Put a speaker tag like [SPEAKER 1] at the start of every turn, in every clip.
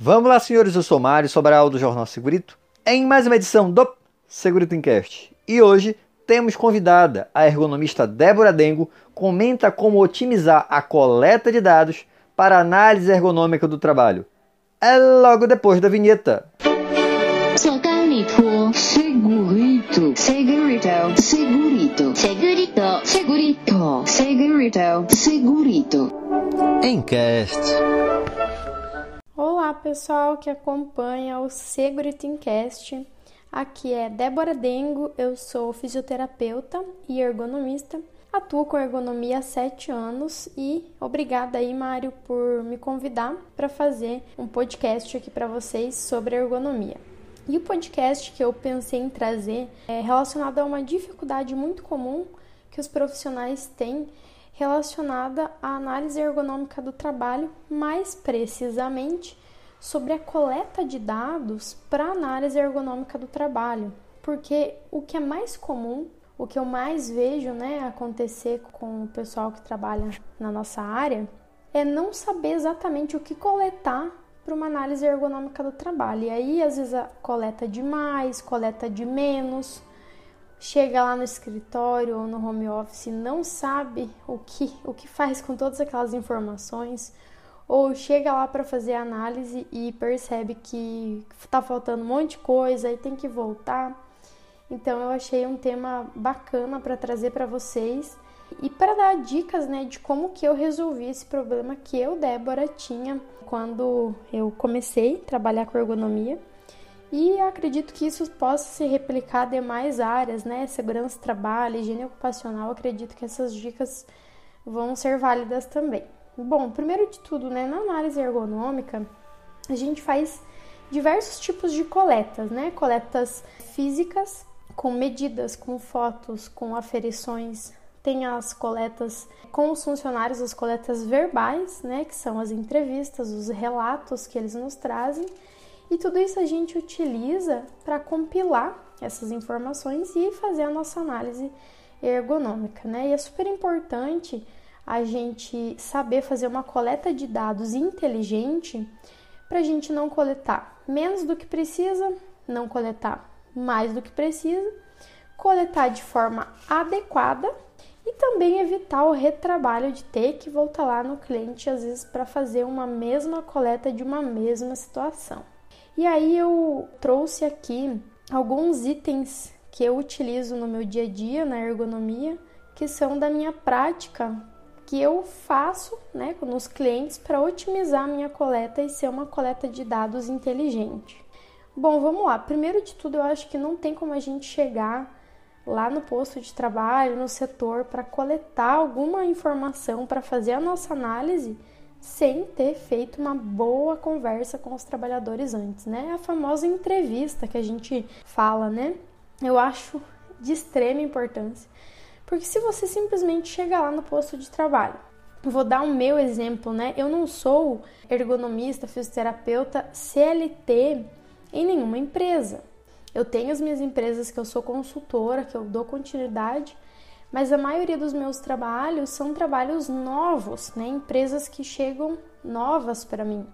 [SPEAKER 1] Vamos lá, senhores, eu sou Mário Sobral do Jornal Segurito, em mais uma edição do Segurito Encast. E hoje temos convidada a ergonomista Débora Dengo, comenta como otimizar a coleta de dados para análise ergonômica do trabalho. É logo depois da vinheta.
[SPEAKER 2] Segurito, segurito, segurito, segurito, segurito, segurito, segurito, segurito.
[SPEAKER 1] Encast.
[SPEAKER 3] Olá, pessoal que acompanha o Segurito Encast. Aqui é Débora Dengo, eu sou fisioterapeuta e ergonomista. Atuo com ergonomia há sete anos e obrigada aí, Mário, por me convidar para fazer um podcast aqui para vocês sobre ergonomia. E o podcast que eu pensei em trazer é relacionado a uma dificuldade muito comum que os profissionais têm relacionada à análise ergonômica do trabalho, mais precisamente sobre a coleta de dados para análise ergonômica do trabalho. Porque o que é mais comum, o que eu mais vejo né, acontecer com o pessoal que trabalha na nossa área, é não saber exatamente o que coletar para uma análise ergonômica do trabalho. E aí, às vezes, coleta de mais, coleta de menos, chega lá no escritório ou no home office, não sabe o que, o que faz com todas aquelas informações, ou chega lá para fazer a análise e percebe que está faltando um monte de coisa e tem que voltar. Então, eu achei um tema bacana para trazer para vocês e para dar dicas, né, de como que eu resolvi esse problema que eu, Débora, tinha quando eu comecei a trabalhar com ergonomia. E acredito que isso possa se replicar em demais áreas, né? Segurança do trabalho, higiene ocupacional. Acredito que essas dicas vão ser válidas também. Bom, primeiro de tudo, né, na análise ergonômica, a gente faz diversos tipos de coletas, né? Coletas físicas, com medidas, com fotos, com aferições tem as coletas com os funcionários, as coletas verbais, né, que são as entrevistas, os relatos que eles nos trazem. E tudo isso a gente utiliza para compilar essas informações e fazer a nossa análise ergonômica, né? E é super importante a gente saber fazer uma coleta de dados inteligente para a gente não coletar menos do que precisa, não coletar mais do que precisa, coletar de forma adequada e também evitar o retrabalho de ter que voltar lá no cliente às vezes para fazer uma mesma coleta de uma mesma situação. E aí eu trouxe aqui alguns itens que eu utilizo no meu dia a dia na ergonomia, que são da minha prática que eu faço né, nos clientes para otimizar a minha coleta e ser uma coleta de dados inteligente. Bom, vamos lá. Primeiro de tudo, eu acho que não tem como a gente chegar lá no posto de trabalho, no setor, para coletar alguma informação, para fazer a nossa análise, sem ter feito uma boa conversa com os trabalhadores antes, né? A famosa entrevista que a gente fala, né? Eu acho de extrema importância. Porque se você simplesmente chega lá no posto de trabalho, vou dar o meu exemplo, né? Eu não sou ergonomista, fisioterapeuta CLT em nenhuma empresa. Eu tenho as minhas empresas que eu sou consultora, que eu dou continuidade, mas a maioria dos meus trabalhos são trabalhos novos, né? Empresas que chegam novas para mim.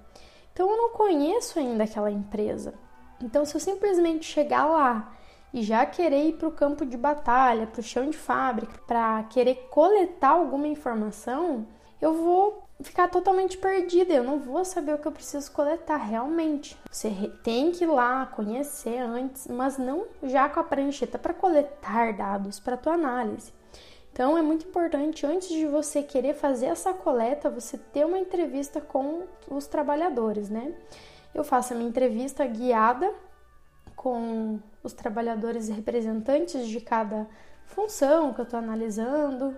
[SPEAKER 3] Então eu não conheço ainda aquela empresa. Então se eu simplesmente chegar lá e já querer ir para o campo de batalha, para o chão de fábrica, para querer coletar alguma informação, eu vou ficar totalmente perdida, eu não vou saber o que eu preciso coletar realmente. Você tem que ir lá conhecer antes, mas não já com a prancheta para coletar dados para tua análise. Então é muito importante antes de você querer fazer essa coleta, você ter uma entrevista com os trabalhadores, né? Eu faço a minha entrevista guiada com os trabalhadores representantes de cada função que eu estou analisando,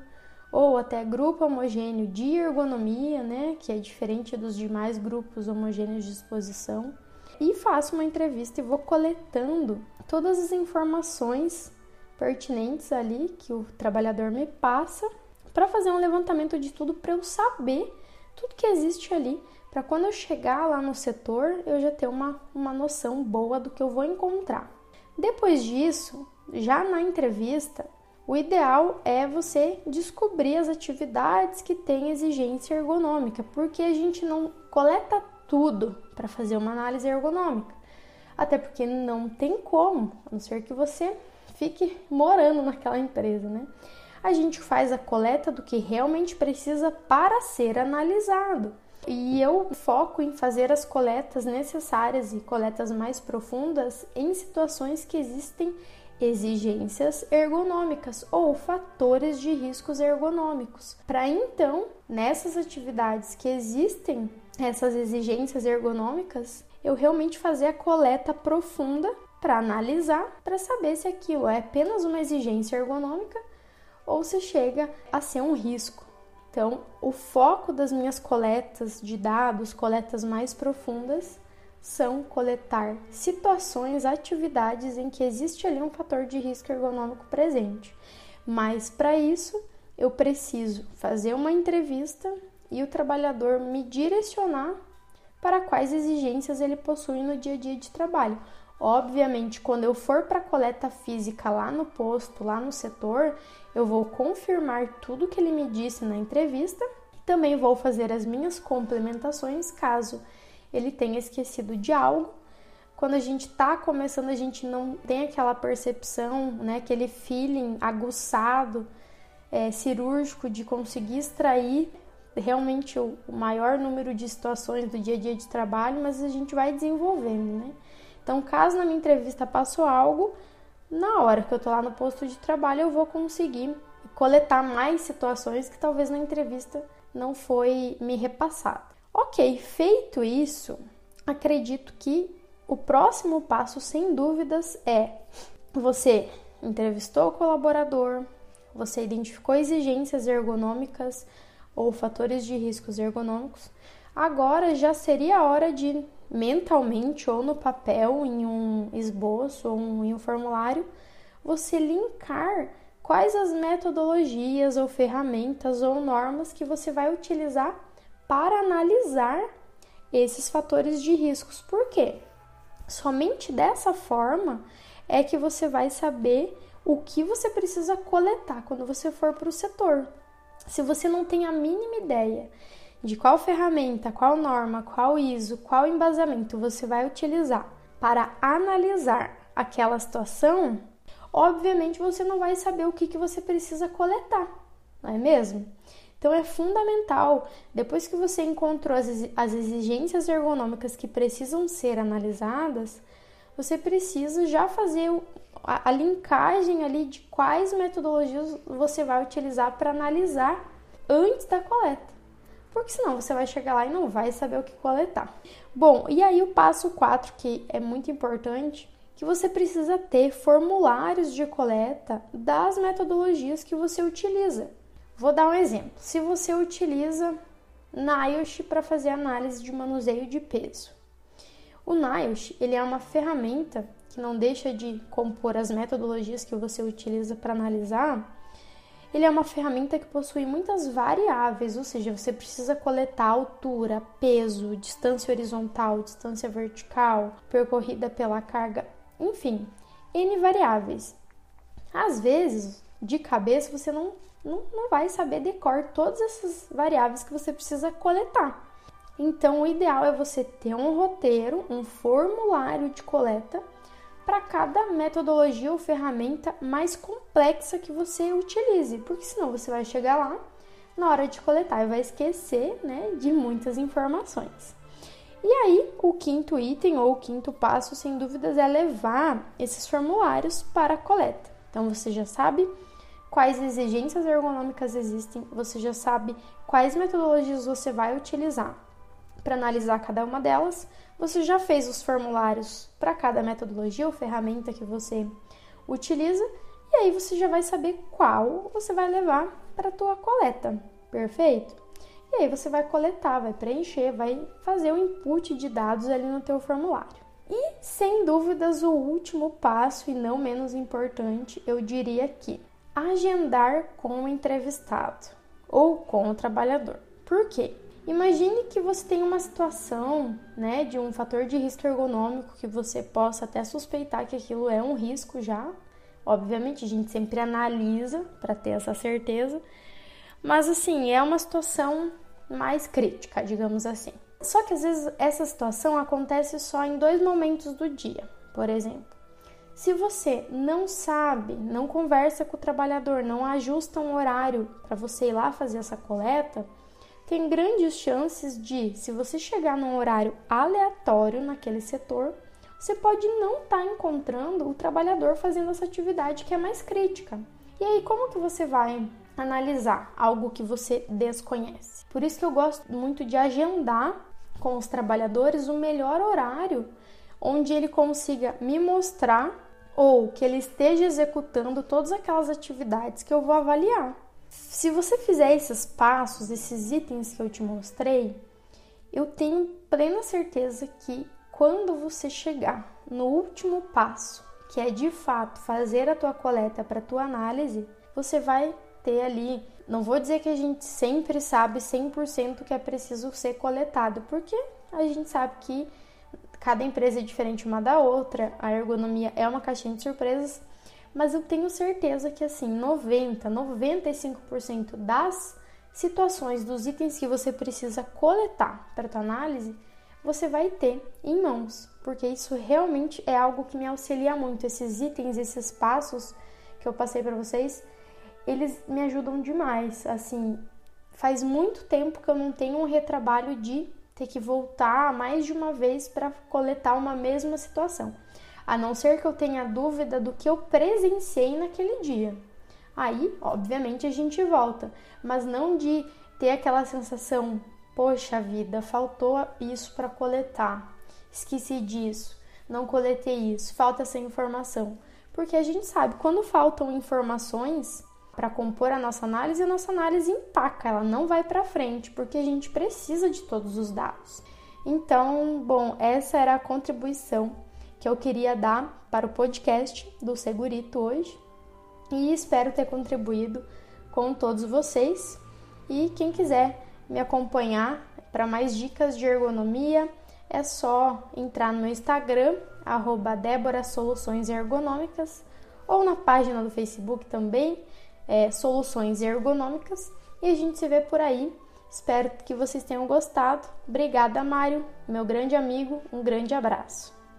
[SPEAKER 3] ou até grupo homogêneo de ergonomia, né, que é diferente dos demais grupos homogêneos de exposição, e faço uma entrevista e vou coletando todas as informações pertinentes ali que o trabalhador me passa para fazer um levantamento de tudo para eu saber tudo que existe ali, para quando eu chegar lá no setor eu já ter uma, uma noção boa do que eu vou encontrar. Depois disso, já na entrevista, o ideal é você descobrir as atividades que têm exigência ergonômica, porque a gente não coleta tudo para fazer uma análise ergonômica. Até porque não tem como, a não ser que você fique morando naquela empresa, né? A gente faz a coleta do que realmente precisa para ser analisado. E eu foco em fazer as coletas necessárias e coletas mais profundas em situações que existem exigências ergonômicas ou fatores de riscos ergonômicos. Para então, nessas atividades que existem essas exigências ergonômicas, eu realmente fazer a coleta profunda para analisar, para saber se aquilo é apenas uma exigência ergonômica ou se chega a ser um risco. Então, o foco das minhas coletas de dados, coletas mais profundas, são coletar situações, atividades em que existe ali um fator de risco ergonômico presente. Mas para isso, eu preciso fazer uma entrevista e o trabalhador me direcionar para quais exigências ele possui no dia a dia de trabalho. Obviamente, quando eu for para coleta física lá no posto, lá no setor, eu vou confirmar tudo que ele me disse na entrevista. Também vou fazer as minhas complementações caso ele tenha esquecido de algo. Quando a gente está começando, a gente não tem aquela percepção, né, aquele feeling aguçado, é, cirúrgico de conseguir extrair realmente o maior número de situações do dia a dia de trabalho, mas a gente vai desenvolvendo, né? Então, caso na minha entrevista passou algo, na hora que eu tô lá no posto de trabalho, eu vou conseguir coletar mais situações que talvez na entrevista não foi me repassado. Ok, feito isso, acredito que o próximo passo, sem dúvidas, é você entrevistou o colaborador, você identificou exigências ergonômicas ou fatores de riscos ergonômicos. Agora já seria a hora de mentalmente ou no papel, em um esboço ou em um formulário, você linkar quais as metodologias ou ferramentas ou normas que você vai utilizar para analisar esses fatores de riscos. Por quê? Somente dessa forma é que você vai saber o que você precisa coletar quando você for para o setor. Se você não tem a mínima ideia de qual ferramenta, qual norma, qual ISO, qual embasamento você vai utilizar para analisar aquela situação, obviamente você não vai saber o que, que você precisa coletar, não é mesmo? Então é fundamental, depois que você encontrou as exigências ergonômicas que precisam ser analisadas, você precisa já fazer a, linkagem ali de quais metodologias você vai utilizar para analisar antes da coleta. Porque senão você vai chegar lá e não vai saber o que coletar. Bom, e aí o passo 4, que é muito importante, que você precisa ter formulários de coleta das metodologias que você utiliza. Vou dar um exemplo. Se você utiliza NIOSH para fazer análise de manuseio de peso. O NIOSH, ele é uma ferramenta que não deixa de compor as metodologias que você utiliza para analisar. Ele é uma ferramenta que possui muitas variáveis, ou seja, você precisa coletar altura, peso, distância horizontal, distância vertical, percorrida pela carga, enfim, N variáveis. Às vezes, de cabeça, você não não, não vai saber decor todas essas variáveis que você precisa coletar. Então, o ideal é você ter um roteiro, um formulário de coleta para cada metodologia ou ferramenta mais complexa que você utilize, porque senão você vai chegar lá na hora de coletar e vai esquecer né, de muitas informações. E aí, o quinto item ou o quinto passo, sem dúvidas, é levar esses formulários para a coleta. Então, você já sabe quais exigências ergonômicas existem, você já sabe quais metodologias você vai utilizar para analisar cada uma delas. Você já fez os formulários para cada metodologia ou ferramenta que você utiliza e aí você já vai saber qual você vai levar para a tua coleta. Perfeito? E aí você vai coletar, vai preencher, vai fazer o input de dados ali no teu formulário. E sem dúvidas o último passo e não menos importante, eu diria que agendar com o entrevistado ou com o trabalhador. Por quê? Imagine que você tem uma situação, né, de um fator de risco ergonômico que você possa até suspeitar que aquilo é um risco já. Obviamente, a gente sempre analisa para ter essa certeza, mas assim, é uma situação mais crítica, digamos assim. Só que às vezes essa situação acontece só em dois momentos do dia. Por exemplo, se você não sabe, não conversa com o trabalhador, não ajusta um horário para você ir lá fazer essa coleta, tem grandes chances de, se você chegar num horário aleatório naquele setor, você pode não estar tá encontrando o trabalhador fazendo essa atividade que é mais crítica. E aí, como que você vai analisar algo que você desconhece? Por isso que eu gosto muito de agendar com os trabalhadores o melhor horário onde ele consiga me mostrar ou que ele esteja executando todas aquelas atividades que eu vou avaliar. Se você fizer esses passos, esses itens que eu te mostrei, eu tenho plena certeza que quando você chegar no último passo, que é de fato fazer a tua coleta para tua análise, você vai ter ali, não vou dizer que a gente sempre sabe 100% que é preciso ser coletado, porque a gente sabe que cada empresa é diferente uma da outra, a ergonomia é uma caixinha de surpresas, mas eu tenho certeza que assim, 90, 95% das situações dos itens que você precisa coletar para tua análise você vai ter em mãos, porque isso realmente é algo que me auxilia muito. Esses itens, esses passos que eu passei para vocês, eles me ajudam demais. Assim, faz muito tempo que eu não tenho um retrabalho de ter que voltar mais de uma vez para coletar uma mesma situação. A não ser que eu tenha dúvida do que eu presenciei naquele dia. Aí, obviamente, a gente volta, mas não de ter aquela sensação Poxa vida, faltou isso para coletar. Esqueci disso, não coletei isso, falta essa informação. Porque a gente sabe, quando faltam informações para compor a nossa análise, a nossa análise empaca, ela não vai para frente, porque a gente precisa de todos os dados. Então, bom, essa era a contribuição que eu queria dar para o podcast do Segurito hoje e espero ter contribuído com todos vocês. E quem quiser me acompanhar para mais dicas de ergonomia, é só entrar no Instagram, arroba Débora Soluções Ergonômicas, ou na página do Facebook também, é, Soluções Ergonômicas, e a gente se vê por aí. Espero que vocês tenham gostado. Obrigada, Mário, meu grande amigo. Um grande abraço.